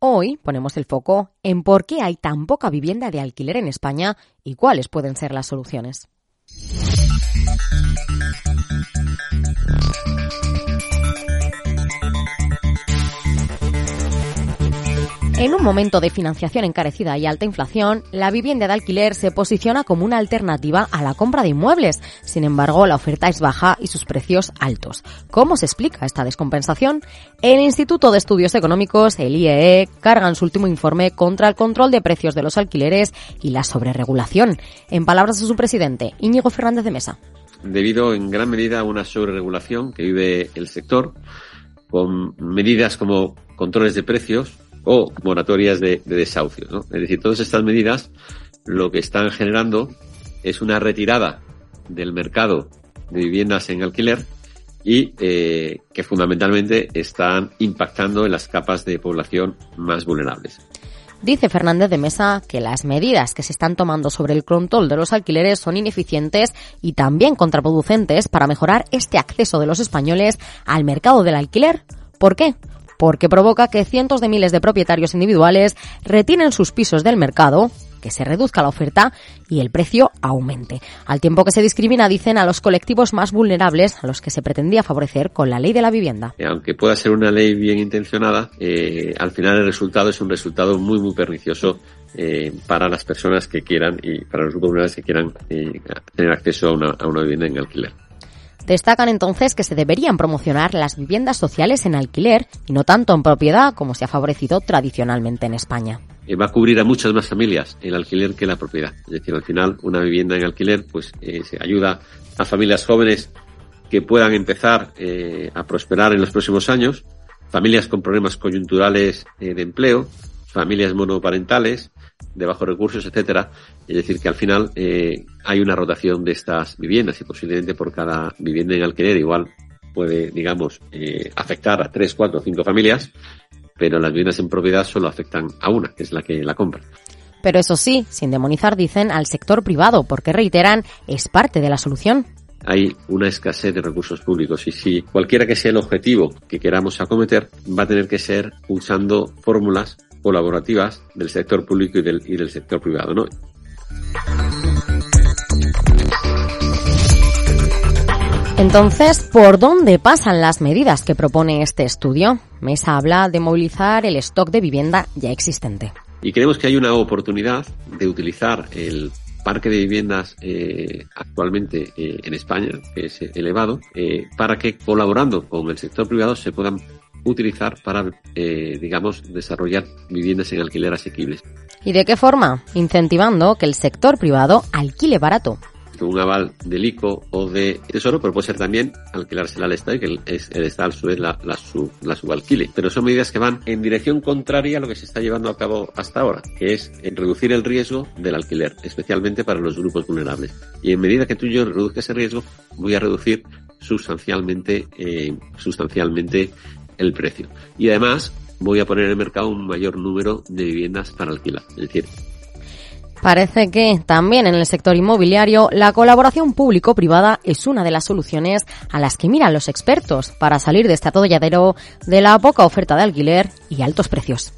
Hoy ponemos el foco en por qué hay tan poca vivienda de alquiler en España y cuáles pueden ser las soluciones. En un momento de financiación encarecida y alta inflación, la vivienda de alquiler se posiciona como una alternativa a la compra de inmuebles. Sin embargo, la oferta es baja y sus precios altos. ¿Cómo se explica esta descompensación? El Instituto de Estudios Económicos, el IEE, carga en su último informe contra el control de precios de los alquileres y la sobreregulación. En palabras de su presidente, Íñigo Fernández de Mesa. Debido en gran medida a una sobreregulación que vive el sector, con medidas como controles de precios, o moratorias de, desahucio. ¿no? Es decir, todas estas medidas lo que están generando es una retirada del mercado de viviendas en alquiler y eh, que fundamentalmente están impactando en las capas de población más vulnerables. Dice Fernández de Mesa que las medidas que se están tomando sobre el control de los alquileres son ineficientes y también contraproducentes para mejorar este acceso de los españoles al mercado del alquiler. ¿Por qué? Porque provoca que cientos de miles de propietarios individuales retienen sus pisos del mercado que se reduzca la oferta y el precio aumente. Al tiempo que se discrimina, dicen, a los colectivos más vulnerables a los que se pretendía favorecer con la ley de la vivienda. Eh, aunque pueda ser una ley bien intencionada, eh, al final el resultado es un resultado muy, muy pernicioso eh, para las personas que quieran y para los grupos vulnerables que quieran tener acceso a una, a una vivienda en alquiler. Destacan entonces que se deberían promocionar las viviendas sociales en alquiler y no tanto en propiedad como se ha favorecido tradicionalmente en España. Eh, va a cubrir a muchas más familias el alquiler que la propiedad. Es decir, al final una vivienda en alquiler pues eh, se ayuda a familias jóvenes que puedan empezar eh, a prosperar en los próximos años, familias con problemas coyunturales de empleo, familias monoparentales, de bajos recursos, etcétera. Es decir, que al final eh, hay una rotación de estas viviendas y posiblemente por cada vivienda en alquiler igual puede, digamos, eh, afectar a tres, cuatro, cinco familias, pero las viviendas en propiedad solo afectan a una, que es la que la compra. Pero eso sí, sin demonizar, dicen al sector privado, porque reiteran, es parte de la solución hay una escasez de recursos públicos y si cualquiera que sea el objetivo que queramos acometer va a tener que ser usando fórmulas colaborativas del sector público y del, y del sector privado, ¿no? Entonces, ¿por dónde pasan las medidas que propone este estudio? Mesa habla de movilizar el stock de vivienda ya existente. Y creemos que hay una oportunidad de utilizar el parque de viviendas eh, actualmente eh, en España, que es elevado, eh, para que colaborando con el sector privado se puedan utilizar para, eh, digamos, desarrollar viviendas en alquiler asequibles. ¿Y de qué forma? Incentivando que el sector privado alquile barato un aval del ICO o de Tesoro, pero puede ser también alquilársela al Estado y que el, el Estado a su vez la, la, subalquile. Pero son medidas que van en dirección contraria a lo que se está llevando a cabo hasta ahora, que es en reducir el riesgo del alquiler, especialmente para los grupos vulnerables. Y en medida que tú y yo reduzca ese riesgo, voy a reducir sustancialmente, eh, sustancialmente el precio. Y además voy a poner en el mercado un mayor número de viviendas para alquilar. Es decir, Parece que también en el sector inmobiliario la colaboración público-privada es una de las soluciones a las que miran los expertos para salir de este atolladero de la poca oferta de alquiler y altos precios.